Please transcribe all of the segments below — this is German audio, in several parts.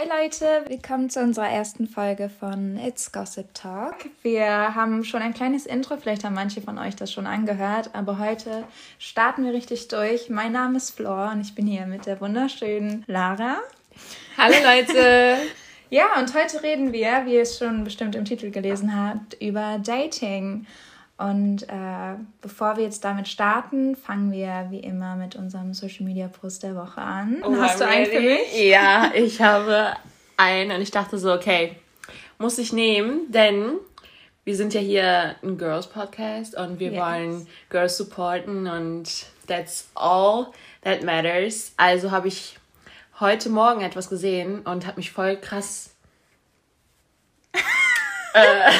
Hey Leute, willkommen zu unserer ersten Folge von It's Gossip Talk. Wir haben schon ein kleines Intro, vielleicht haben manche von euch das schon angehört, aber heute starten wir richtig durch. Mein Name ist Flor und ich bin hier mit der wunderschönen Lara. Hallo Leute! ja, und heute reden wir, wie ihr es schon bestimmt im Titel gelesen habt, über Dating. Und äh, bevor wir jetzt damit starten, fangen wir wie immer mit unserem Social Media Post der Woche an. Oh, Hast du einen für mich? Ja, ich habe einen und ich dachte so, okay, muss ich nehmen, denn wir sind ja hier ein Girls Podcast und wir yes. wollen Girls supporten und that's all that matters. Also habe ich heute Morgen etwas gesehen und habe mich voll krass äh,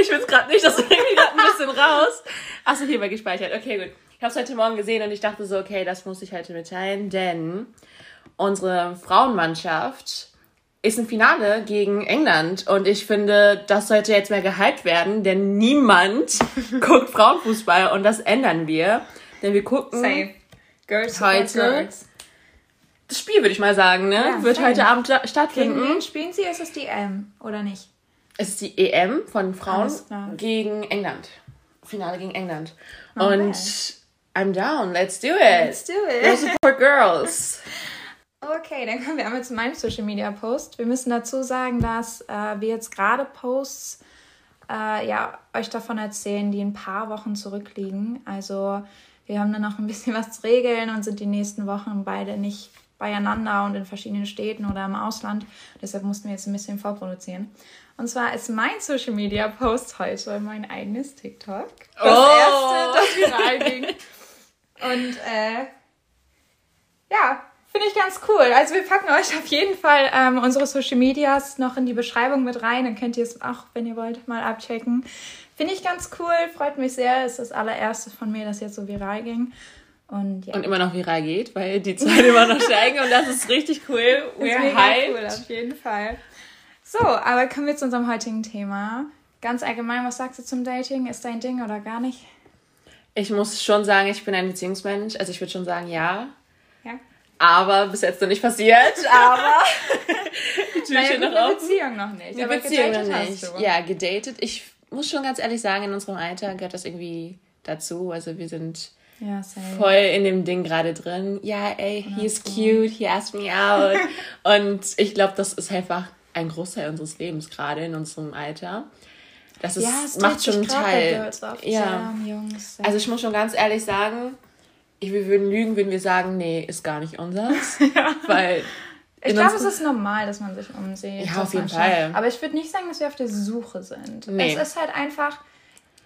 ich will es gerade nicht, das irgendwie gerade ein bisschen raus. Achso, hier war gespeichert. Okay, gut. Ich habe es heute Morgen gesehen und ich dachte so, okay, das muss ich heute mitteilen, denn unsere Frauenmannschaft ist im Finale gegen England und ich finde, das sollte jetzt mehr gehypt werden, denn niemand guckt Frauenfußball und das ändern wir, denn wir gucken Safe. Girls heute girls. das Spiel würde ich mal sagen, ne, ja, wird same. heute Abend stattfinden. Gegen wen spielen sie? Ist es die M oder nicht? Ist die EM von Frauen gegen England. Finale gegen England. Not und bad. I'm down. Let's do it. Let's do it. Go support girls. Okay, dann kommen wir einmal zu meinem Social Media Post. Wir müssen dazu sagen, dass äh, wir jetzt gerade Posts äh, ja, euch davon erzählen, die ein paar Wochen zurückliegen. Also wir haben dann noch ein bisschen was zu regeln und sind die nächsten Wochen beide nicht beieinander und in verschiedenen Städten oder im Ausland. Deshalb mussten wir jetzt ein bisschen vorproduzieren. Und zwar ist mein Social Media Post heute mein eigenes TikTok. Das oh. erste, das viral ging. Und äh, ja, finde ich ganz cool. Also wir packen euch auf jeden Fall ähm, unsere Social Medias noch in die Beschreibung mit rein. Dann könnt ihr es auch, wenn ihr wollt, mal abchecken. Finde ich ganz cool, freut mich sehr. Ist das allererste von mir, das jetzt so viral ging. Und, ja. und immer noch viral geht, weil die Zahlen immer noch steigen und das ist richtig cool. We're hyped. cool, auf jeden Fall. So, aber kommen wir zu unserem heutigen Thema. Ganz allgemein, was sagst du zum Dating? Ist dein Ding oder gar nicht? Ich muss schon sagen, ich bin ein Beziehungsmensch. Also ich würde schon sagen, ja. Ja. Aber bis jetzt noch nicht passiert. Aber naja, noch offen. Beziehung noch nicht. Die aber Beziehung noch nicht. Ja, gedatet. Ich muss schon ganz ehrlich sagen, in unserem Alter gehört das irgendwie dazu. Also wir sind ja, voll in dem Ding gerade drin. Ja, ey, he is cute, he asked me out. Und ich glaube, das ist einfach ein Großteil unseres Lebens, gerade in unserem Alter. Das ist, ja, es macht schon einen Teil. Ja. Jungs, also ich muss schon ganz ehrlich sagen, ich, wir würden lügen, wenn wir sagen, nee, ist gar nicht unseres. ja. Weil ich glaube, es ist normal, dass man sich umsieht. Ja, auf jeden Fall. Aber ich würde nicht sagen, dass wir auf der Suche sind. Nee. Es ist halt einfach.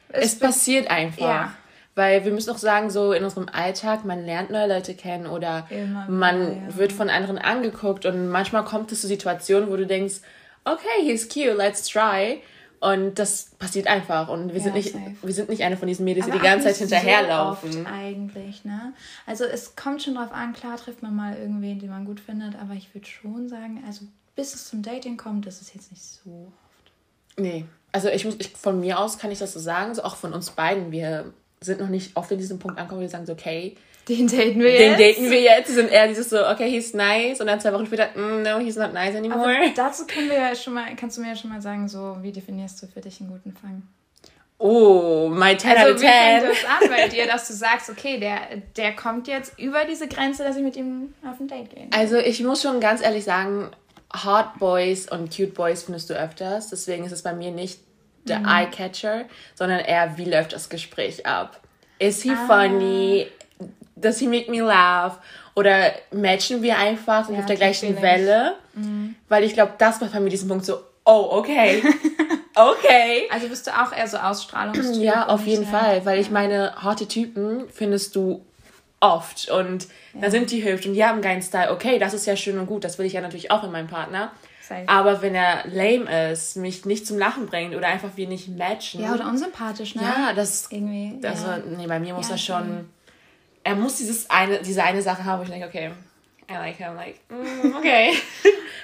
Es, es passiert einfach. Ja. Weil wir müssen auch sagen, so in unserem Alltag, man lernt neue Leute kennen oder Immer man ja. wird von anderen angeguckt und manchmal kommt es zu Situationen, wo du denkst, okay, he's cute, let's try. Und das passiert einfach. Und wir, ja, sind, nicht, wir sind nicht eine von diesen Mädels, die die ganze Zeit hinterherlaufen. So eigentlich, ne? Also es kommt schon drauf an, klar trifft man mal irgendwen, den man gut findet, aber ich würde schon sagen, also bis es zum Dating kommt, das ist jetzt nicht so oft. Nee. Also ich muss, ich, von mir aus kann ich das so sagen, so auch von uns beiden. Wir sind noch nicht oft in diesem Punkt angekommen, wo wir sagen so, okay, den daten wir den jetzt. Den daten wir jetzt. Sie sind eher dieses so, okay, he's nice. Und dann zwei Wochen später, mm, no, he's not nice anymore. Aber dazu können wir ja schon mal, kannst du mir ja schon mal sagen, so, wie definierst du für dich einen guten Fang? Oh, my 10 also, out of 10. Wie fängt das an bei dir, dass du sagst, okay, der, der kommt jetzt über diese Grenze, dass ich mit ihm auf ein Date gehe? Also, ich muss schon ganz ehrlich sagen, Hot Boys und Cute Boys findest du öfters. Deswegen ist es bei mir nicht der mhm. Eye-Catcher, sondern eher, wie läuft das Gespräch ab? Is he ah. funny? Does he make me laugh? Oder matchen wir einfach ja, auf der gleichen Welle? Mhm. Weil ich glaube, das macht bei mir diesen Punkt so, oh, okay. okay. Also bist du auch eher so Ausstrahlungstyp? Ja, auf jeden Fall. Weil ich meine, harte Typen findest du oft. Und ja. da sind die hübsch und die haben einen geilen Style. Okay, das ist ja schön und gut. Das will ich ja natürlich auch in meinem Partner. Safe. Aber wenn er lame ist, mich nicht zum Lachen bringt oder einfach wir nicht matchen. Ja, oder unsympathisch, ne? Ja, das. Irgendwie. Also, ja. nee, bei mir muss ja, er schon. Er muss dieses eine, diese eine Sache haben, wo ich denke, okay, I like him, like, mm, okay.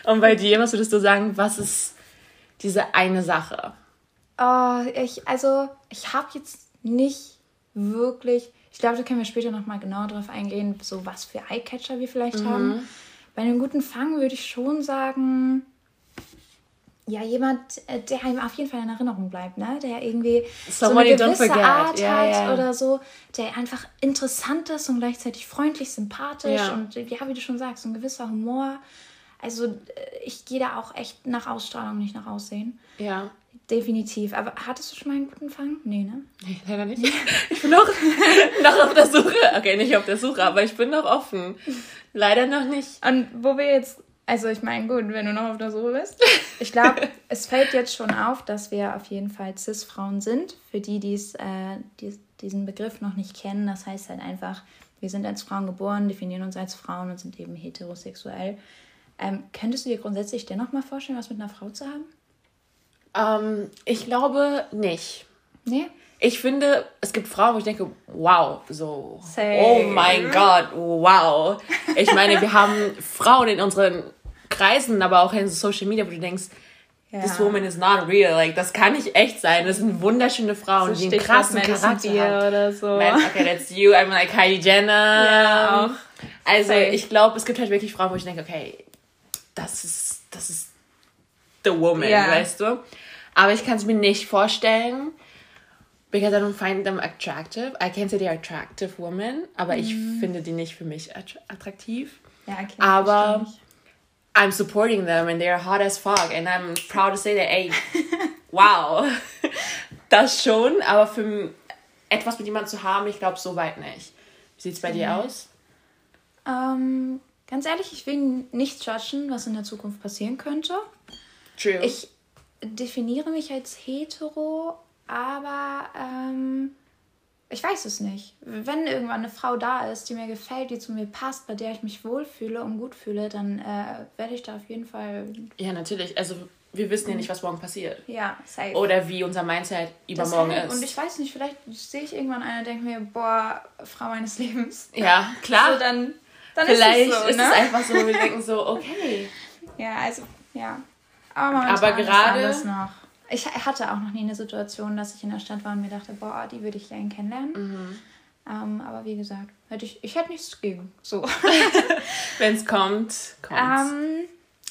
Und bei dir, was würdest du sagen, was ist diese eine Sache? Oh, ich, also, ich habe jetzt nicht wirklich. Ich glaube, da können wir später nochmal genauer drauf eingehen, so was für Eyecatcher wir vielleicht mhm. haben. bei einem guten Fang würde ich schon sagen, ja, jemand, äh, der einem auf jeden Fall in Erinnerung bleibt, ne? Der irgendwie Somebody so eine gewisse Art yeah, hat yeah. oder so, der einfach interessant ist und gleichzeitig freundlich, sympathisch yeah. und ja, wie du schon sagst, ein gewisser Humor. Also äh, ich gehe da auch echt nach Ausstrahlung, nicht nach Aussehen. Ja. Definitiv. Aber hattest du schon mal einen guten Fang? Nee, ne? Nee, leider nicht. Ich bin noch, noch auf der Suche. Okay, nicht auf der Suche, aber ich bin noch offen. Leider noch nicht. Und wo wir jetzt also ich meine, gut, wenn du noch auf der Suche bist. Ich glaube, es fällt jetzt schon auf, dass wir auf jeden Fall Cis-Frauen sind. Für die, die's, äh, die diesen Begriff noch nicht kennen, das heißt halt einfach, wir sind als Frauen geboren, definieren uns als Frauen und sind eben heterosexuell. Ähm, könntest du dir grundsätzlich dennoch mal vorstellen, was mit einer Frau zu haben? Ähm, ich glaube nicht. Nee? Ich finde, es gibt Frauen, wo ich denke, wow, so, Same. oh mein Gott, wow. Ich meine, wir haben Frauen in unseren Kreisen, aber auch in Social Media, wo du denkst, ja. this woman is not real. Like, das kann nicht echt sein. Das sind wunderschöne Frauen, so die einen krassen Charakter haben. oder so. Man, okay, that's you. I'm like Kylie Jenner. Ja, auch. Also, Safe. ich glaube, es gibt halt wirklich Frauen, wo ich denke, okay, das ist, das ist the woman, yeah. weißt du? Aber ich kann es mir nicht vorstellen, because I don't find them attractive. I can't say they're attractive women, aber mm. ich mhm. finde die nicht für mich attraktiv. Ja, okay, aber I'm supporting them and they're hot as fuck and I'm proud to say that, ey, wow. das schon, aber für etwas mit jemandem zu haben, ich glaube so weit nicht. Wie sieht es bei mhm. dir aus? Ähm, ganz ehrlich, ich will nicht judgen, was in der Zukunft passieren könnte. True. Ich definiere mich als hetero, aber ähm, ich weiß es nicht. Wenn irgendwann eine Frau da ist, die mir gefällt, die zu mir passt, bei der ich mich wohlfühle und gut fühle, dann äh, werde ich da auf jeden Fall. Ja, natürlich. Also wir wissen ja nicht, was morgen passiert. Ja, safe. Oder wie unser Mindset übermorgen ist. Und ich weiß nicht, vielleicht sehe ich irgendwann eine und denke mir, boah, Frau meines Lebens. Ja, klar. So, dann, dann vielleicht ist es, so, ist ne? es einfach so, wir denken so, okay. ja, also, ja. Aber, Aber gerade. noch ich hatte auch noch nie eine Situation, dass ich in der Stadt war und mir dachte, boah, die würde ich gerne kennenlernen. Mhm. Ähm, aber wie gesagt, hätte ich, ich hätte nichts gegen. So. Wenn es kommt, kommt ähm,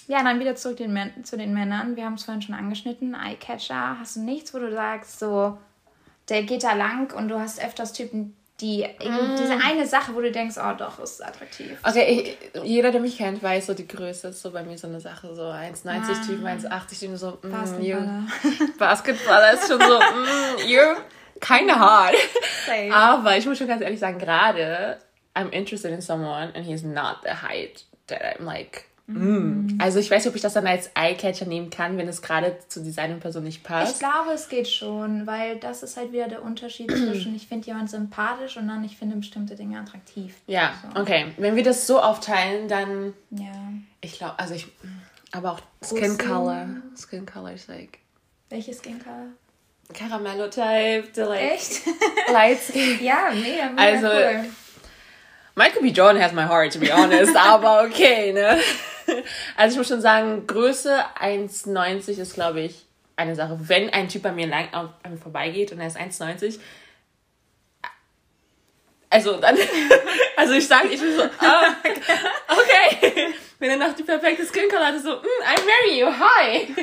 Ja, dann wieder zurück den zu den Männern. Wir haben es vorhin schon angeschnitten. Eyecatcher. Hast du nichts, wo du sagst, so, der geht da lang und du hast öfters Typen, die mm. diese eine Sache, wo du denkst, oh doch, ist attraktiv. Okay, ich, jeder, der mich kennt, weiß so, die Größe ist so bei mir so eine Sache, so 1,90 ah. Typen, 1,80 Typen, so, mm, Basketballer. Basketballer ist schon so, mm, you're kinda hard. Same. Aber ich muss schon ganz ehrlich sagen, gerade, I'm interested in someone and he's not the height that I'm like, Mm. Also ich weiß nicht, ob ich das dann als Eyecatcher nehmen kann, wenn es gerade zu dieser Person nicht passt. Ich glaube, es geht schon, weil das ist halt wieder der Unterschied zwischen ich finde jemand sympathisch und dann ich finde bestimmte Dinge attraktiv. Ja, so. okay. Wenn wir das so aufteilen, dann ja. Ich glaube, also ich aber auch Skin Color. Skin Color ist like Welche Skin Color? Caramello-Type, like Echt? Light Skin. ja, mega, mega also, cool. Michael B. Jordan has my heart, to be honest, aber okay, ne? Also ich muss schon sagen, Größe 1,90 ist, glaube ich, eine Sache. Wenn ein Typ bei mir lang an mir vorbeigeht und er ist 1,90, also dann, also ich sage, ich bin so, ah, okay. Wenn er noch die perfekte Skin Color hat, so, mm, I marry you, hi.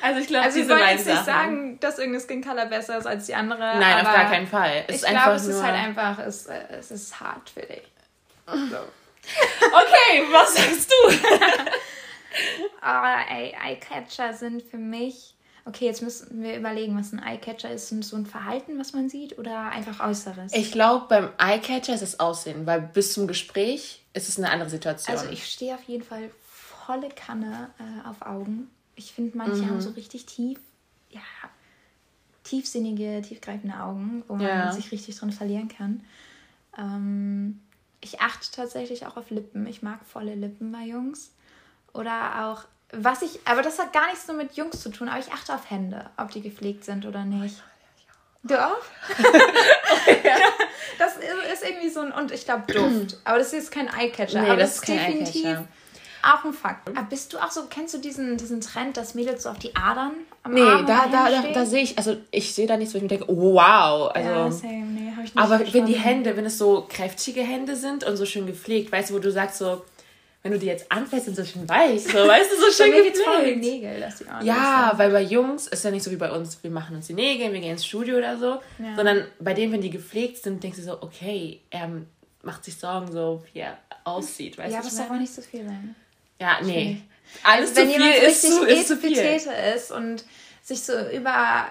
Also ich glaube, also diese beiden jetzt nicht sagen, dass irgendeine Skin Color besser ist als die andere. Nein, auf gar keinen Fall. Es ich glaube, es ist halt einfach, es, es ist hart für dich. So. Okay, was sagst du? Ey, Eyecatcher sind für mich. Okay, jetzt müssen wir überlegen, was ein Eyecatcher ist. Ist so ein Verhalten, was man sieht oder einfach Äußeres? Ich glaube, beim Eyecatcher ist es Aussehen, weil bis zum Gespräch ist es eine andere Situation. Also ich stehe auf jeden Fall volle Kanne äh, auf Augen. Ich finde, manche mhm. haben so richtig tief, ja, tiefsinnige, tiefgreifende Augen, wo man ja. sich richtig drin verlieren kann. Ähm, ich achte tatsächlich auch auf Lippen. Ich mag volle Lippen bei Jungs. Oder auch, was ich, aber das hat gar nichts nur mit Jungs zu tun, aber ich achte auf Hände, ob die gepflegt sind oder nicht. Du auch? das ist, irgendwie so ein, und ich glaube Duft. Aber das ist jetzt kein Eyecatcher. Nee, aber das, das ist definitiv Eyecatcher. auch ein Fakt. Aber bist du auch so, kennst du diesen, diesen Trend, dass Mädels so auf die Adern am Nee, Arm da, da, da, da, sehe ich, also ich sehe da nichts, wo ich mir denke, oh, wow. Also, ja, same, nee ich nicht Aber verstanden. wenn die Hände, wenn es so kräftige Hände sind und so schön gepflegt, weißt du, wo du sagst so, wenn du die jetzt anfällst, sind so schön weich, so, weißt du, so schön die Nägel, dass die Ja, weil bei Jungs ist ja nicht so wie bei uns, wir machen uns die Nägel, wir gehen ins Studio oder so, ja. sondern bei denen, wenn die gepflegt sind, denkst du so, okay, er macht sich Sorgen, so wie er aussieht, weißt du? Ja, aber es darf auch nicht so viel sein. Ja, nee. Alles also, zu viel ist zu, ist zu viel. ist und sich so über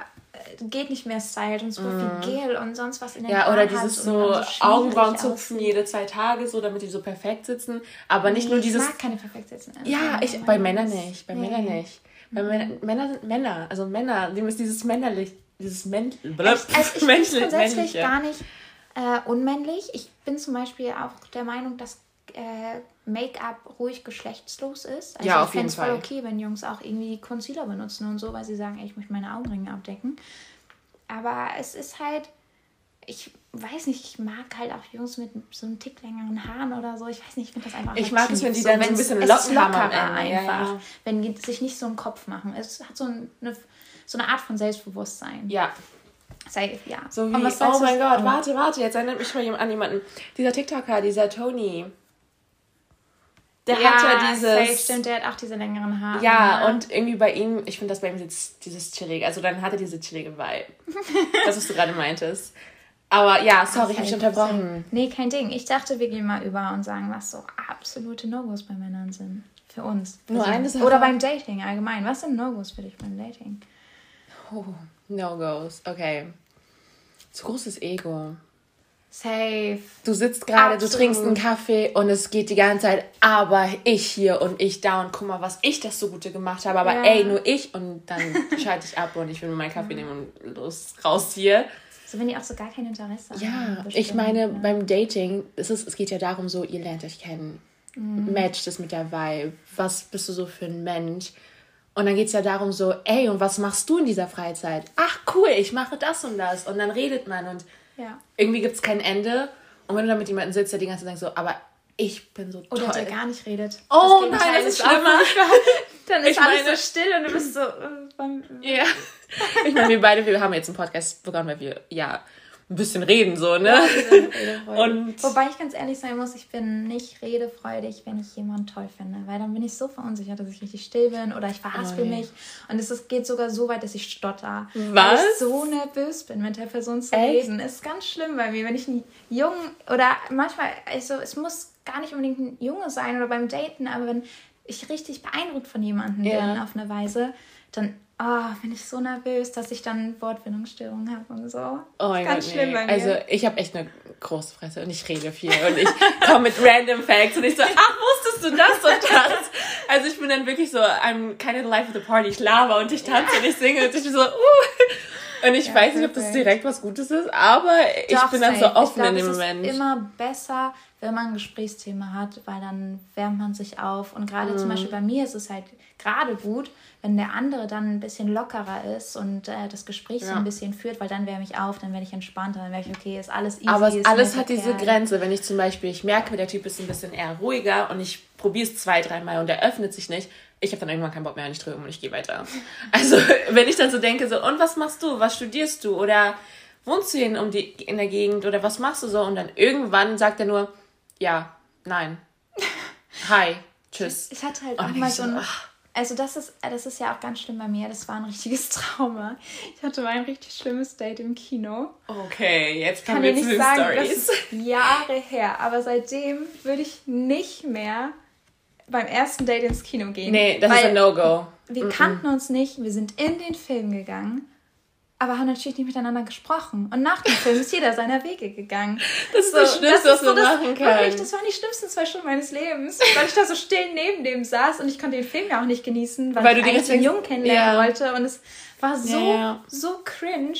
geht nicht mehr stylt und so mm. viel Gel und sonst was in den Ja, oder dieses so, so Augenbrauen zupfen jede zwei Tage so, damit die so perfekt sitzen. Aber nicht nee, nur dieses. Ich mag keine perfekt sitzen. Also ja, ich, bei Männern nicht. Bei nee. Männern nicht. Bei mhm. Männer sind Männer. Also Männer, die müssen dieses männerlich, dieses Män also ich bin grundsätzlich gar nicht äh, unmännlich. Ich bin zum Beispiel auch der Meinung, dass äh, Make-up ruhig geschlechtslos ist. Also ja, ich fände es voll okay, wenn Jungs auch irgendwie Concealer benutzen und so, weil sie sagen, ey, ich möchte meine Augenringe abdecken. Aber es ist halt, ich weiß nicht, ich mag halt auch Jungs mit so einem Tick längeren Haaren oder so. Ich weiß nicht, ich finde das einfach Ich mag es, wenn die dann so ein bisschen am Ende. einfach. Ja, ja. Wenn die sich nicht so einen Kopf machen. Es hat so eine, so eine Art von Selbstbewusstsein. Ja. Safe, ja. So wie, oh mein Gott, warte, warte, jetzt erinnert mich mal an jemanden. Dieser TikToker, dieser Tony. Der ja, hat ja dieses. Safe, stimmt, der hat auch diese längeren Haare. Ja, und irgendwie bei ihm, ich finde das bei ihm jetzt dieses chillige, also dann hat er diese chillige Vibe. das, was du gerade meintest. Aber ja, sorry, ich habe dich unterbrochen. Nee, kein Ding. Ich dachte, wir gehen mal über und sagen, was so absolute No-Gos bei Männern sind. Für uns. Nur eine Sache. Oder beim Dating allgemein. Was sind No-Gos für dich beim Dating? Oh, No-Gos. Okay. Zu großes Ego. Safe. Du sitzt gerade, du trinkst einen Kaffee und es geht die ganze Zeit, aber ich hier und ich da und guck mal, was ich das so Gute gemacht habe, aber ja. ey, nur ich und dann schalte ich ab und ich will mir meinen Kaffee nehmen und los, raus hier. So, wenn die auch so gar kein Interesse ja, haben. Ja, ich meine, ja. beim Dating, es, ist, es geht ja darum, so, ihr lernt euch kennen. Mhm. Matcht es mit der Vibe. Was bist du so für ein Mensch? Und dann geht es ja darum, so, ey, und was machst du in dieser Freizeit? Ach, cool, ich mache das und das. Und dann redet man und ja. Irgendwie gibt es kein Ende. Und wenn du dann mit jemandem sitzt, der die ganze Zeit so, aber ich bin so toll. Oder der gar nicht redet. Oh das nein, das ist schlimmer. Dann ist ich alles meine, so still und du bist so... Äh, ja. Ich meine, wir beide, wir haben jetzt einen Podcast begonnen, weil wir, ja, ein bisschen reden, so, ne? Ja, und Wobei ich ganz ehrlich sein muss, ich bin nicht redefreudig, wenn ich jemanden toll finde, weil dann bin ich so verunsichert, dass ich richtig still bin oder ich verhaspel oh, mich und es ist, geht sogar so weit, dass ich stotter. Was? Weil ich so nervös bin, mit der Person zu Echt? reden. Ist ganz schlimm bei mir, wenn ich einen Jungen oder manchmal, also es muss gar nicht unbedingt ein Junge sein oder beim Daten, aber wenn ich richtig beeindruckt von jemandem ja. bin auf eine Weise, dann oh, bin ich so nervös, dass ich dann Wortfindungsstörungen habe und so. Oh mein Gott, schlimm nee. bei mir. Also ich habe echt eine große Fresse und ich rede viel und ich komme mit random Facts und ich so, ach, wusstest du das und das? Also ich bin dann wirklich so, I'm kind of the life of the party, ich laber und ich tanze und ich singe und ich bin so, uh. Und ich ja, weiß nicht, ob das direkt was Gutes ist, aber ich Doch, bin dann so offen glaub, in dem Moment. Es ist immer besser, wenn man ein Gesprächsthema hat, weil dann wärmt man sich auf. Und gerade mm. zum mhm. Beispiel bei mir ist es halt gerade gut, wenn der andere dann ein bisschen lockerer ist und äh, das Gespräch ja. so ein bisschen führt, weil dann wärme ich auf, dann werde ich entspannter, dann werde ich, okay, ist alles easy. Aber es, alles hat diese Grenze. Wenn ich zum Beispiel, ich merke, der Typ ist ein bisschen eher ruhiger und ich probiere es zwei, dreimal und er öffnet sich nicht, ich habe dann irgendwann keinen Bock mehr und ich drehe um und ich gehe weiter. Also, wenn ich dann so denke, so, und was machst du? Was studierst du? Oder wohnst du hin um die, in der Gegend? Oder was machst du so? Und dann irgendwann sagt er nur, ja, nein, hi, tschüss. Ich hatte halt auch mal so ein, also das ist, das ist ja auch ganz schlimm bei mir. Das war ein richtiges Trauma. Ich hatte mal ein richtig schlimmes Date im Kino. Okay, jetzt kommen wir zu den sagen, Stories. Das ist Jahre her, aber seitdem würde ich nicht mehr beim ersten Date ins Kino gehen. Nee, das ist ein No-Go. Wir mm -mm. kannten uns nicht, wir sind in den Film gegangen aber haben natürlich nicht miteinander gesprochen. Und nach dem Film ist jeder seiner Wege gegangen. Das ist so, das Schlimmste, das was man machen kann. Wirklich, das waren die schlimmsten zwei Stunden meines Lebens, weil ich da so still neben dem saß und ich konnte den Film ja auch nicht genießen, weil, weil ich eigentlich den Jungen kennenlernen ja. wollte. Und es war so, ja. so cringe.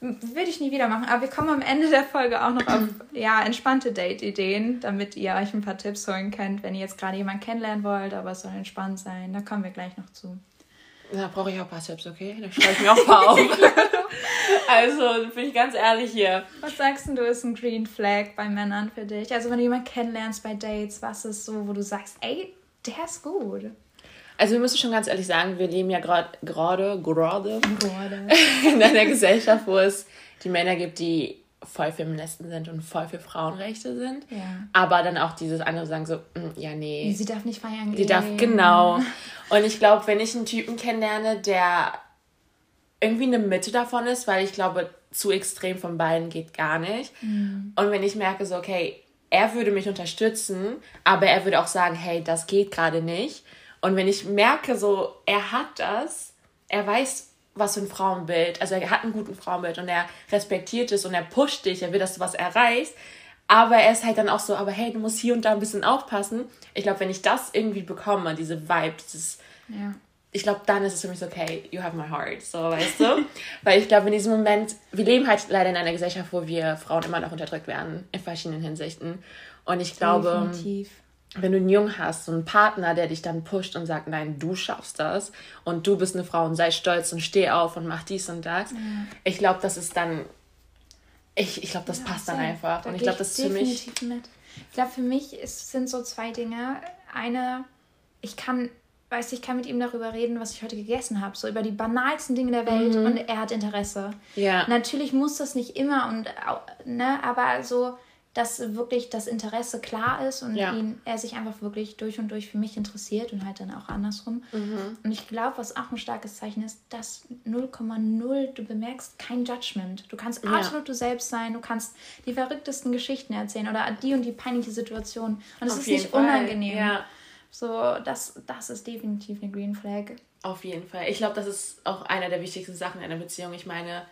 Würde ich nie wieder machen. Aber wir kommen am Ende der Folge auch noch auf ja, entspannte Date-Ideen, damit ihr euch ein paar Tipps holen könnt, wenn ihr jetzt gerade jemanden kennenlernen wollt, aber es soll entspannt sein. Da kommen wir gleich noch zu. Da brauche ich auch ein paar Tipps, okay? Da schreibe ich mir auch ein paar auf. also, bin ich ganz ehrlich hier. Was sagst du, ist ein Green Flag bei Männern für dich? Also, wenn du jemanden kennenlernst bei Dates, was ist so, wo du sagst, ey, der ist gut? Also, wir müssen schon ganz ehrlich sagen, wir leben ja gerade, gerade, gerade in einer Gesellschaft, wo es die Männer gibt, die voll Feministen sind und voll für Frauenrechte sind. Ja. Aber dann auch dieses andere sagen so, mm, ja, nee. Sie darf nicht feiern gehen. Sie darf, genau. Und ich glaube, wenn ich einen Typen kennenlerne, der irgendwie eine Mitte davon ist, weil ich glaube, zu extrem von beiden geht gar nicht. Mhm. Und wenn ich merke so, okay, er würde mich unterstützen, aber er würde auch sagen, hey, das geht gerade nicht. Und wenn ich merke so, er hat das, er weiß, was für ein Frauenbild, also er hat einen guten Frauenbild und er respektiert es und er pusht dich, er will, dass du was erreichst, aber er ist halt dann auch so, aber hey, du musst hier und da ein bisschen aufpassen. Ich glaube, wenn ich das irgendwie bekomme, diese Vibe, dieses, ja. ich glaube, dann ist es für mich so, okay, you have my heart, so, weißt du? Weil ich glaube, in diesem Moment, wir leben halt leider in einer Gesellschaft, wo wir Frauen immer noch unterdrückt werden, in verschiedenen Hinsichten. Und ich glaube, Definitiv wenn du einen Jungen hast, so einen Partner, der dich dann pusht und sagt, nein, du schaffst das und du bist eine Frau und sei stolz und steh auf und mach dies und das. Ja. Ich glaube, das ist dann, ich, ich glaube, das ja, passt dann einfach. Da und ich glaube, das ist für mich. Mit. Ich glaube, für mich ist, sind so zwei Dinge. Eine, ich kann, weiß ich kann mit ihm darüber reden, was ich heute gegessen habe, so über die banalsten Dinge der Welt mhm. und er hat Interesse. Ja. Natürlich muss das nicht immer und, ne, aber so dass wirklich das Interesse klar ist und ja. ihn, er sich einfach wirklich durch und durch für mich interessiert und halt dann auch andersrum. Mhm. Und ich glaube, was auch ein starkes Zeichen ist, dass 0,0, du bemerkst kein Judgment. Du kannst ja. absolut du selbst sein, du kannst die verrücktesten Geschichten erzählen oder die und die peinliche Situation. Und es ist nicht Fall. unangenehm. Ja. So, das, das ist definitiv eine Green Flag. Auf jeden Fall. Ich glaube, das ist auch einer der wichtigsten Sachen in einer Beziehung. Ich meine,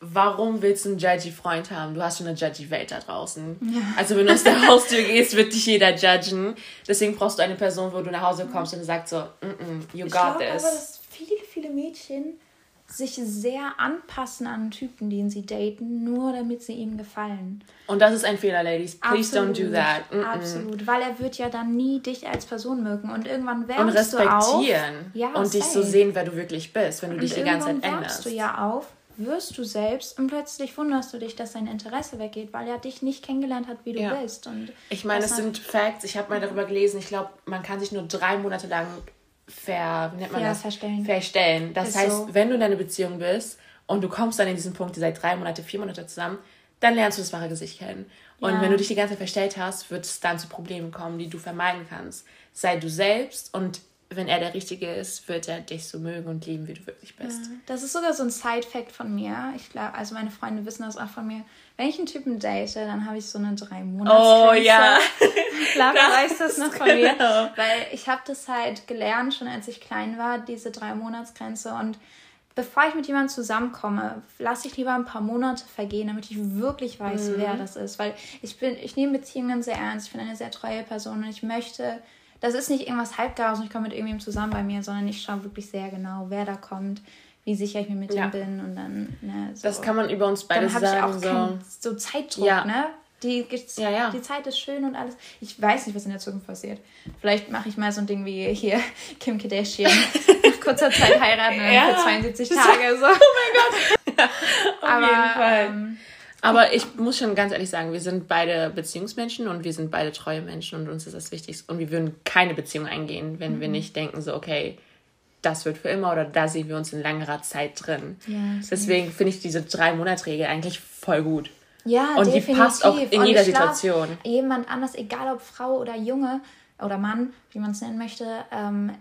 warum willst du einen judgy Freund haben? Du hast schon eine judgy Welt da draußen. Ja. Also wenn du aus der Haustür gehst, wird dich jeder judgen. Deswegen brauchst du eine Person, wo du nach Hause kommst und sagst so, mm -mm, you got ich glaub, this. aber, dass viele, viele Mädchen sich sehr anpassen an Typen, den sie daten, nur damit sie ihm gefallen. Und das ist ein Fehler, Ladies. Please Absolut. don't do that. Mm Absolut, weil er wird ja dann nie dich als Person mögen und irgendwann wärmst und respektieren du auf. Ja, und dich so sehen, wer du wirklich bist, wenn du und dich die ganze Zeit änderst. du ja auf, wirst du selbst und plötzlich wunderst du dich, dass sein Interesse weggeht, weil er dich nicht kennengelernt hat, wie du ja. bist. Und ich meine, es sind Facts. Ich habe mal darüber gelesen. Ich glaube, man kann sich nur drei Monate lang ver, wie nennt man ja, das? verstellen. verstellen. Das ist heißt, so. wenn du in einer Beziehung bist und du kommst dann in diesen Punkt, ihr seid drei Monate, vier Monate zusammen, dann lernst du das wahre Gesicht kennen. Und ja. wenn du dich die ganze Zeit verstellt hast, wird es dann zu Problemen kommen, die du vermeiden kannst. Sei du selbst und wenn er der Richtige ist, wird er dich so mögen und lieben, wie du wirklich bist. Ja, das ist sogar so ein Side-Fact von mir. Ich glaube, also meine Freunde wissen das auch von mir. Wenn ich einen Typen date, dann habe ich so eine drei monats Oh ja. Lara weiß das noch von genau. mir. Weil ich habe das halt gelernt, schon als ich klein war, diese drei Monatsgrenze. Und bevor ich mit jemandem zusammenkomme, lasse ich lieber ein paar Monate vergehen, damit ich wirklich weiß, mhm. wer das ist. Weil ich bin, ich nehme Beziehungen sehr ernst. Ich bin eine sehr treue Person und ich möchte das ist nicht irgendwas Halbgares und ich komme mit irgendjemandem zusammen bei mir, sondern ich schaue wirklich sehr genau, wer da kommt, wie sicher ich mir mit ja. ihm bin und dann. Ne, so. Das kann man über uns beide dann sagen. Dann habe ich auch so. so Zeitdruck, ja. ne? Die, ja, ja. die Zeit ist schön und alles. Ich weiß nicht, was in der Zukunft passiert. Vielleicht mache ich mal so ein Ding wie hier Kim Kardashian nach kurzer Zeit heiraten ja. für 72 Tage. So. Oh mein Gott. Auf Aber, jeden Fall. Ähm, aber ich muss schon ganz ehrlich sagen, wir sind beide Beziehungsmenschen und wir sind beide treue Menschen und uns ist das Wichtigste. Und wir würden keine Beziehung eingehen, wenn mhm. wir nicht denken, so, okay, das wird für immer oder da sehen wir uns in längerer Zeit drin. Ja, Deswegen finde ich diese Drei-Monat-Regel eigentlich voll gut. Ja, und definitiv. die passt auch in und jeder Situation. Jemand anders, egal ob Frau oder Junge oder Mann, wie man es nennen möchte, ähm,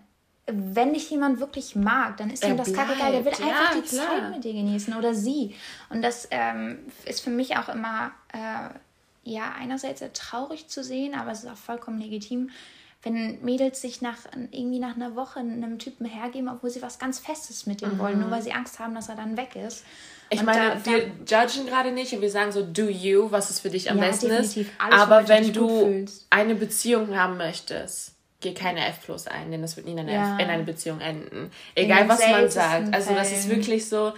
wenn dich jemand wirklich mag, dann ist ihm das kacke geil. Der will ja, einfach die klar. Zeit mit dir genießen oder sie. Und das ähm, ist für mich auch immer, äh, ja, einerseits sehr traurig zu sehen, aber es ist auch vollkommen legitim, wenn Mädels sich nach irgendwie nach einer Woche einem Typen hergeben, obwohl sie was ganz Festes mit ihm mhm. wollen, nur weil sie Angst haben, dass er dann weg ist. Ich und meine, da, wir judgen gerade nicht und wir sagen so, do you, was es für dich am ja, besten ist. Aber wenn du eine Beziehung haben möchtest, geh keine F plus ein, denn das wird nie in einer, ja. in einer Beziehung enden. Egal was man sagt. Also das ist wirklich so,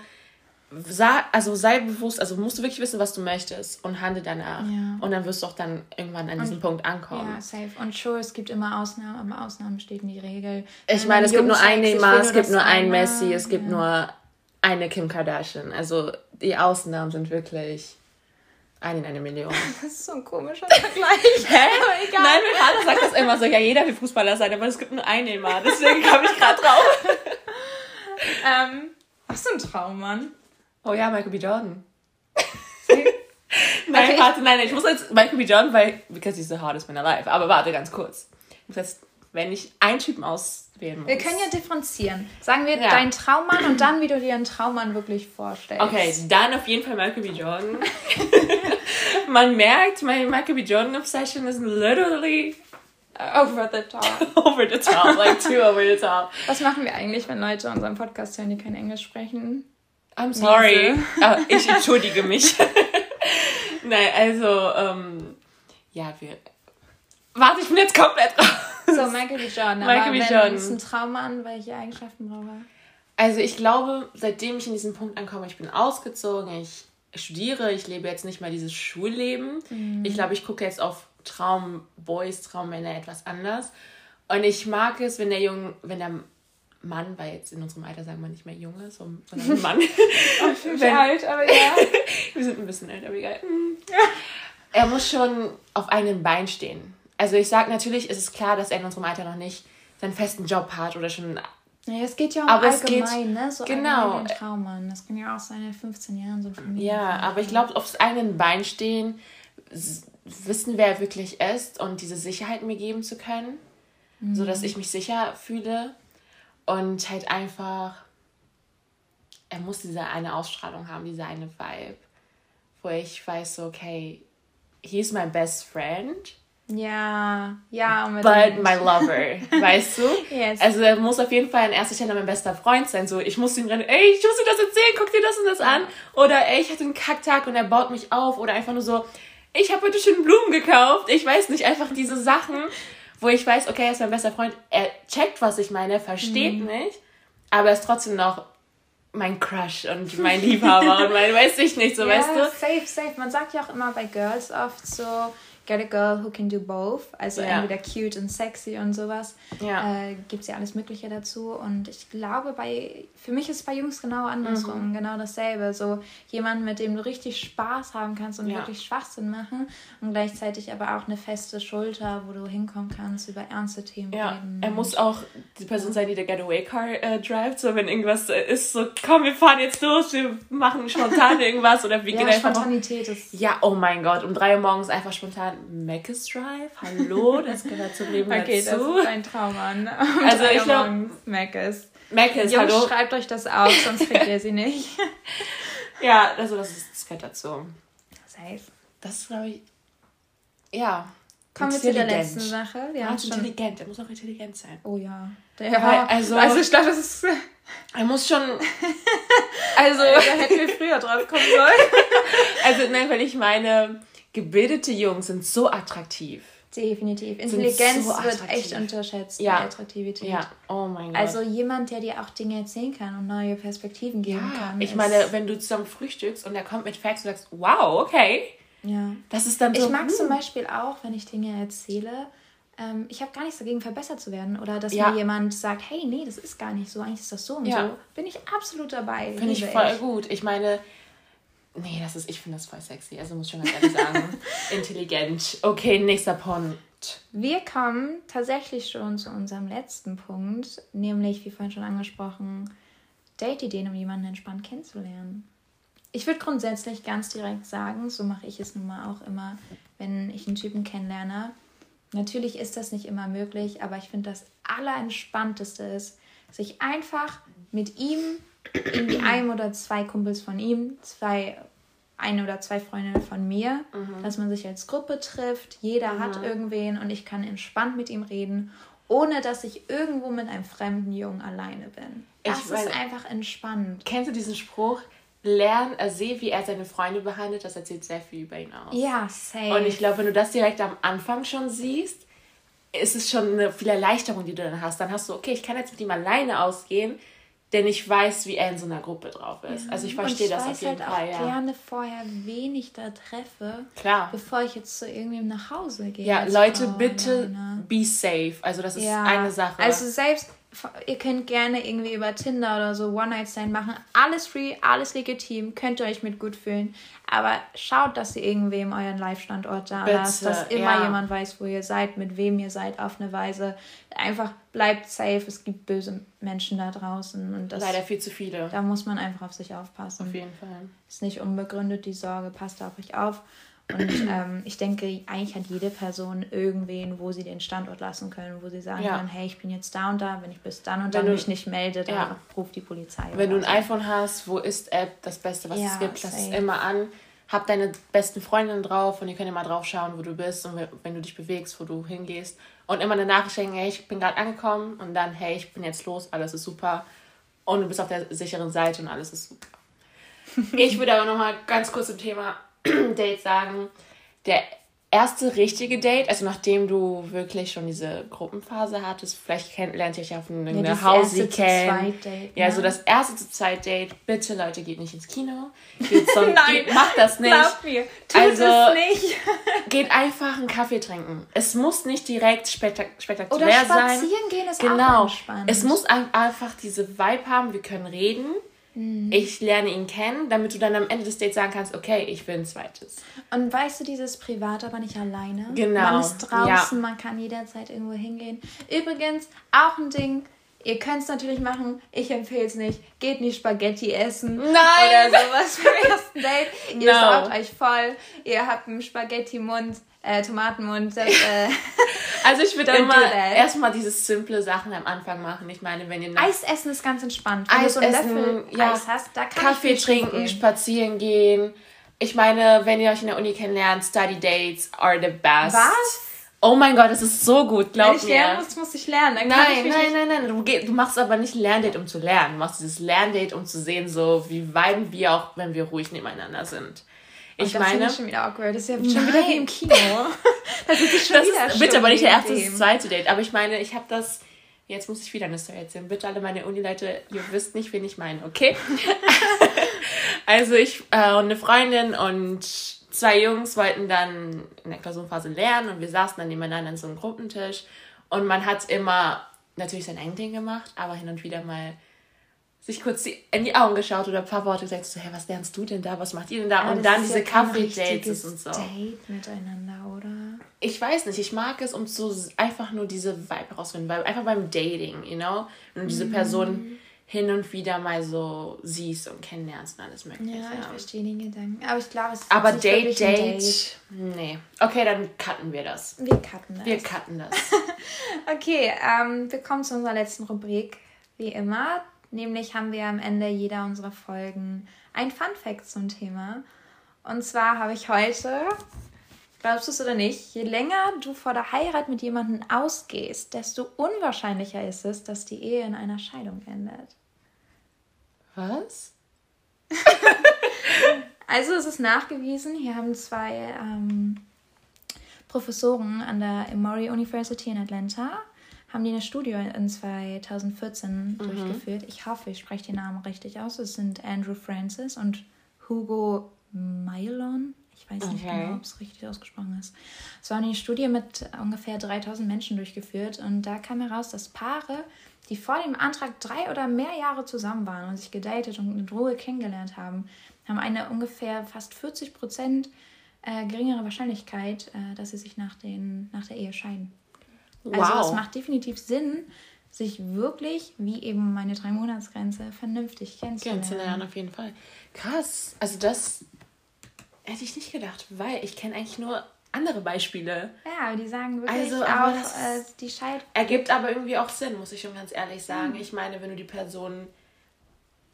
sag, also sei bewusst, also musst du wirklich wissen, was du möchtest und handle danach. Ja. Und dann wirst du auch dann irgendwann an diesen und, Punkt ankommen. Ja, safe. Und sure, es gibt immer Ausnahmen, aber Ausnahmen steht in die Regel. Ich meine, es gibt nur ein Neymar, es gibt nur ein Messi, es gibt nur eine Kim Kardashian. Also die Ausnahmen sind wirklich eine in eine Million. Das ist so ein komischer Vergleich. Hä? Aber egal. Nein, mein Vater sagt das immer so. Ja, jeder will Fußballer sein, aber es gibt nur einen Neymar. Deswegen kam ich gerade drauf. ähm, was für ein Traum, Mann. Oh ja, Michael B. Jordan. nein, okay. warte, nein, nein, ich muss jetzt Michael B. Jordan, weil, because he's the hardest man alive. Aber warte ganz kurz. Ich muss jetzt, wenn ich einen Typen auswählen muss. Wir können ja differenzieren. Sagen wir ja. deinen Traummann und dann, wie du dir einen Traummann wirklich vorstellst. Okay, dann auf jeden Fall Michael B. Jordan. Man merkt, mein Michael B. Jordan Obsession is literally Over the top. over the top, like too over the top. Was machen wir eigentlich, wenn Leute unseren Podcast hören, die kein Englisch sprechen? I'm sorry. oh, ich entschuldige mich. Nein, also, ähm, ja, wir. Warte, ich bin jetzt komplett raus. So, Michael B. Jordan. Michael B. Jordan. ist ein Traummann. Welche Eigenschaften braucht er? Also, ich glaube, seitdem ich in diesen Punkt ankomme, ich bin ausgezogen, ich studiere, ich lebe jetzt nicht mehr dieses Schulleben. Mhm. Ich glaube, ich gucke jetzt auf Traumboys, Traummänner etwas anders. Und ich mag es, wenn der Junge, wenn der Mann, weil jetzt in unserem Alter sagen wir nicht mehr Junge, sondern Mann. oh, ich bin alt, aber ja. wir sind ein bisschen älter, aber egal. er muss schon auf einem Bein stehen. Also ich sage natürlich, ist es klar, dass er in unserem Alter noch nicht seinen festen Job hat oder schon ja, es geht ja um aber allgemein, geht, ne? So genau. Traummann. Das kann ja auch sein, in 15 Jahren so ein Familie. Ja, aber ich glaube, aufs eigenen Bein stehen, wissen, wer er wirklich ist und diese Sicherheit mir geben zu können, mhm. so dass ich mich sicher fühle und halt einfach, er muss diese eine Ausstrahlung haben, diese eine Vibe, wo ich weiß, so, okay, he's my best friend ja, ja, unbedingt. But my lover, weißt du? Yes. Also er muss auf jeden Fall in erster Stelle mein bester Freund sein. So, ich muss ihm rennen, ey, ich muss dir das erzählen, guck dir das und das an. Oder ey, ich hatte einen Kacktag und er baut mich auf. Oder einfach nur so, ich habe heute schon Blumen gekauft. Ich weiß nicht, einfach diese Sachen, wo ich weiß, okay, er ist mein bester Freund. Er checkt, was ich meine, er versteht mhm. mich, aber er ist trotzdem noch mein Crush und mein Liebhaber und mein, weiß ich nicht, so, ja, weißt du? safe, safe. Man sagt ja auch immer bei Girls oft so, Get a Girl Who Can Do Both, also ja. entweder cute und sexy und sowas. Ja. Äh, Gibt es ja alles Mögliche dazu. Und ich glaube, bei für mich ist es bei Jungs genau andersrum, mhm. genau dasselbe. So jemand, mit dem du richtig Spaß haben kannst und ja. wirklich Schwachsinn machen und gleichzeitig aber auch eine feste Schulter, wo du hinkommen kannst, über ernste Themen ja. reden. Er muss auch die Person sein, die der Getaway Car äh, drivet, so wenn irgendwas äh, ist, so komm, wir fahren jetzt los, wir machen spontan irgendwas oder wir ja, gehen einfach. Spontanität ist. Ja, oh mein Gott, um drei Uhr morgens einfach spontan Mac's Drive, hallo, das gehört zum Leben okay, dazu. Okay, das ist ein Trauma. Ne? Also ich glaube, Mac's. Mac's, hallo. schreibt euch das auf, sonst kriegt ihr sie nicht. ja, also das, ist, das gehört dazu. Safe. Das glaube ich, ja. Kommen wir zu der letzten Sache. Wir ja, schon... intelligent, er muss auch intelligent sein. Oh ja. Der, ja also, also ich glaube, das ist... Er muss schon... also... da hätten wir früher drauf kommen sollen. also nein, weil ich meine gebildete Jungs sind so attraktiv. Definitiv. Intelligenz so wird echt unterschätzt ja. bei Attraktivität. Ja, oh mein Gott. Also jemand, der dir auch Dinge erzählen kann und neue Perspektiven geben ja. kann. Ich meine, wenn du zusammen frühstückst und er kommt mit Facts und sagst, wow, okay. Ja. Das ist dann so. Ich mag hm. zum Beispiel auch, wenn ich Dinge erzähle, ähm, ich habe gar nichts dagegen, verbessert zu werden. Oder dass ja. mir jemand sagt, hey, nee, das ist gar nicht so, eigentlich ist das so und ja. so. Bin ich absolut dabei. Finde ich voll ich. gut. Ich meine, Nee, das ist, ich finde das voll sexy. Also muss ich schon ganz ehrlich sagen. Intelligent. Okay, nächster Punkt. Wir kommen tatsächlich schon zu unserem letzten Punkt, nämlich, wie vorhin schon angesprochen, Date-Ideen, um jemanden entspannt kennenzulernen. Ich würde grundsätzlich ganz direkt sagen, so mache ich es nun mal auch immer, wenn ich einen Typen kennenlerne. Natürlich ist das nicht immer möglich, aber ich finde, das Allerentspannteste ist, sich einfach mit ihm irgendwie einem oder zwei Kumpels von ihm, zwei, eine oder zwei Freundinnen von mir, mhm. dass man sich als Gruppe trifft, jeder mhm. hat irgendwen und ich kann entspannt mit ihm reden, ohne dass ich irgendwo mit einem fremden Jungen alleine bin. Das ich ist einfach entspannt. Kennst du diesen Spruch? Lern, äh, seh, wie er seine Freunde behandelt, das erzählt sehr viel über ihn aus. Ja, safe. Und ich glaube, wenn du das direkt am Anfang schon siehst, ist es schon eine viel Erleichterung, die du dann hast. Dann hast du, okay, ich kann jetzt mit ihm alleine ausgehen, denn ich weiß, wie er in so einer Gruppe drauf ist. Ja. Also ich verstehe das auf jeden halt Fall. Ich weiß halt auch gerne vorher, wen ich da treffe, Klar. bevor ich jetzt zu irgendwem nach Hause gehe. Ja, Leute, Frau, bitte ne? be safe. Also das ist ja. eine Sache. Also selbst ihr könnt gerne irgendwie über Tinder oder so One-Night-Stand machen. Alles free, alles legitim, könnt ihr euch mit gut fühlen. Aber schaut, dass ihr irgendwem euren Live-Standort da Bitte, lasst, dass immer ja. jemand weiß, wo ihr seid, mit wem ihr seid, auf eine Weise. Einfach bleibt safe, es gibt böse Menschen da draußen. Und das, Leider viel zu viele. Da muss man einfach auf sich aufpassen. Auf jeden Fall. Ist nicht unbegründet, die Sorge, passt auf euch auf. Und ähm, ich denke, eigentlich hat jede Person irgendwen, wo sie den Standort lassen können, wo sie sagen ja. können, hey, ich bin jetzt da und da, wenn ich bis dann und dann mich nicht melde, dann ja. ruft die Polizei. Wenn du ein so. iPhone hast, wo ist App das Beste, was ja, es gibt, lass es immer an. Hab deine besten Freundinnen drauf und die können immer drauf schauen, wo du bist und wenn du dich bewegst, wo du hingehst. Und immer eine Nachricht schenken, hey, ich bin gerade angekommen und dann, hey, ich bin jetzt los, alles ist super. Und du bist auf der sicheren Seite und alles ist super. ich würde aber nochmal ganz kurz zum Thema Date sagen. Der erste richtige Date, also nachdem du wirklich schon diese Gruppenphase hattest, vielleicht kennt, lernt ihr euch auf eine ja, Hausi kennen. Ja, ne? so das erste zu zweit Date. Bitte Leute, geht nicht ins Kino. Geht so, Nein, geht, macht das nicht. Glaub mir, tut also, es nicht. geht einfach einen Kaffee trinken. Es muss nicht direkt spektak spektakulär Oder spazieren sein. gehen ist genau. auch entspannt. Es muss einfach diese Vibe haben, wir können reden Mhm. Ich lerne ihn kennen, damit du dann am Ende des Dates sagen kannst, okay, ich will ein zweites. Und weißt du, dieses Privat aber nicht alleine. Genau. Man ist draußen, ja. man kann jederzeit irgendwo hingehen. Übrigens, auch ein Ding, ihr könnt es natürlich machen, ich empfehle es nicht. Geht nicht Spaghetti essen. Nein! Oder sowas beim ersten Date. Ihr no. saugt euch voll, ihr habt einen Spaghetti-Mund äh, Tomatenmund. Das, äh, also ich würde immer erstmal diese simple Sachen am Anfang machen. Ich meine, wenn ihr Eis essen ist ganz entspannt. Wenn Eis du so einen essen, Löffel ja, Eis hast, da kann Kaffee trinken, gehen. spazieren gehen. Ich meine, wenn ihr euch in der Uni kennenlernt, Study Dates are the best. Was? Oh mein Gott, das ist so gut, glaub mir. Wenn ich lernen muss, muss ich lernen. Dann nein, nein, nein, nein, Du, du machst aber nicht Lerndate, um zu lernen. Du machst dieses Lerndate, um zu sehen, so wie weiden wir auch, wenn wir ruhig nebeneinander sind. Ich das meine. Das ist schon wieder awkward. Das ist ja schon nein. wieder wie im Kino. das ist schon das wieder ist, Bitte, aber nicht der erste, das zweite Date. Aber ich meine, ich habe das. Jetzt muss ich wieder eine Story erzählen. Bitte alle meine Uni-Leute, ihr wisst nicht, wen ich meine, okay? also ich äh, und eine Freundin und zwei Jungs wollten dann in der Klausurenphase lernen und wir saßen dann nebeneinander an so einem Gruppentisch und man hat immer natürlich sein Ending gemacht, aber hin und wieder mal sich kurz in die Augen geschaut oder ein paar Worte gesagt, so, hey, was lernst du denn da, was macht ihr denn da? Ja, und dann diese ja Kaffee-Dates und so. Date miteinander, oder? Ich weiß nicht, ich mag es, um zu einfach nur diese Vibe herausfinden, weil einfach beim Dating, you know, wenn du diese mhm. Person hin und wieder mal so siehst und kennenlernst und alles mögliche. Ja, ich verstehe den Gedanken. Aber ich glaube, es ist Aber Date, Date, Date, nee. Okay, dann cutten wir das. Wir cutten das. Wir cutten das. okay, ähm, wir kommen zu unserer letzten Rubrik. Wie immer, Nämlich haben wir am Ende jeder unserer Folgen ein Fun Fact zum Thema. Und zwar habe ich heute, glaubst du es oder nicht, je länger du vor der Heirat mit jemandem ausgehst, desto unwahrscheinlicher ist es, dass die Ehe in einer Scheidung endet. Was? also es ist nachgewiesen, hier haben zwei ähm, Professoren an der Emory University in Atlanta haben die eine Studie in 2014 mhm. durchgeführt. Ich hoffe, ich spreche den Namen richtig aus. Es sind Andrew Francis und Hugo Mylon. Ich weiß nicht okay. genau, ob es richtig ausgesprochen ist. Es war eine Studie mit ungefähr 3000 Menschen durchgeführt und da kam heraus, dass Paare, die vor dem Antrag drei oder mehr Jahre zusammen waren und sich gedatet und in Ruhe kennengelernt haben, haben eine ungefähr fast 40 Prozent äh, geringere Wahrscheinlichkeit, äh, dass sie sich nach, den, nach der Ehe scheiden. Also wow. Es macht definitiv Sinn, sich wirklich, wie eben meine drei Monatsgrenze, vernünftig kennenzulernen. Kennenzulernen, auf jeden Fall. Krass. Also das hätte ich nicht gedacht, weil ich kenne eigentlich nur andere Beispiele. Ja, die sagen wirklich also, auch, äh, die Scheid... Ergibt aber irgendwie auch Sinn, muss ich schon ganz ehrlich sagen. Hm. Ich meine, wenn du die Person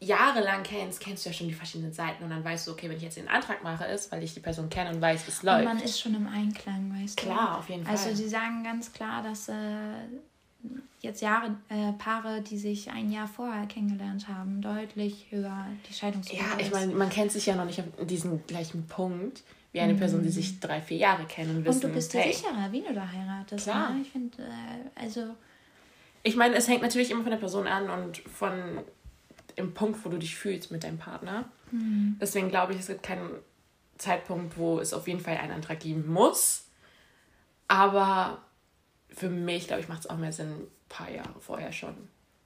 jahrelang kennst, kennst du ja schon die verschiedenen Seiten und dann weißt du, okay, wenn ich jetzt den Antrag mache, ist, weil ich die Person kenne und weiß, es läuft. Und man ist schon im Einklang, weißt klar, du. Klar, auf jeden also Fall. Also sie sagen ganz klar, dass äh, jetzt Jahre, äh, Paare, die sich ein Jahr vorher kennengelernt haben, deutlich höher die Scheidungsquote Ja, ich meine, man kennt sich ja noch nicht an diesem gleichen Punkt wie eine mhm. Person, die sich drei, vier Jahre kennen und wissen, Und du bist dir hey, sicherer, wie du da heiratest. Klar. Ne? Ich finde, äh, also... Ich meine, es hängt natürlich immer von der Person an und von im Punkt, wo du dich fühlst mit deinem Partner. Mhm. Deswegen glaube ich, es gibt keinen Zeitpunkt, wo es auf jeden Fall einen Antrag geben muss. Aber für mich, glaube ich, macht es auch mehr Sinn, ein paar Jahre vorher schon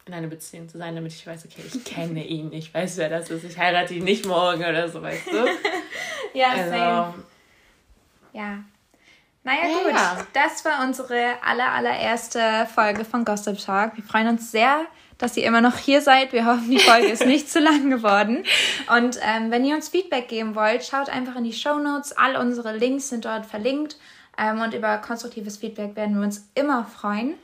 in einer Beziehung zu sein, damit ich weiß, okay, ich kenne ihn, ich weiß, wer das ist, ich heirate ihn nicht morgen oder so, weißt du? ja, also, same. Ja. Naja, ja, gut. Ja. Das war unsere aller, allererste Folge von Gossip Talk. Wir freuen uns sehr, dass ihr immer noch hier seid. Wir hoffen, die Folge ist nicht zu lang geworden. Und ähm, wenn ihr uns Feedback geben wollt, schaut einfach in die Show Notes. All unsere Links sind dort verlinkt. Ähm, und über konstruktives Feedback werden wir uns immer freuen.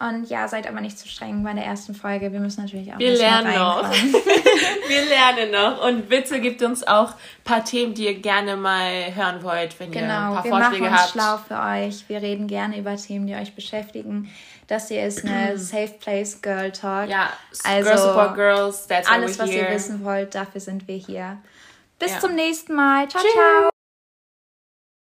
Und ja, seid aber nicht zu streng bei der ersten Folge. Wir müssen natürlich auch Wir lernen noch. wir lernen noch. Und bitte gebt uns auch ein paar Themen, die ihr gerne mal hören wollt, wenn genau, ihr ein paar wir Vorschläge machen uns habt. schlau für euch. Wir reden gerne über Themen, die euch beschäftigen. Das hier ist eine Safe Place Girl Talk. Ja, also Girl Support Girls. That's alles, was ihr wissen wollt, dafür sind wir hier. Bis ja. zum nächsten Mal. Ciao, Tschüss. ciao.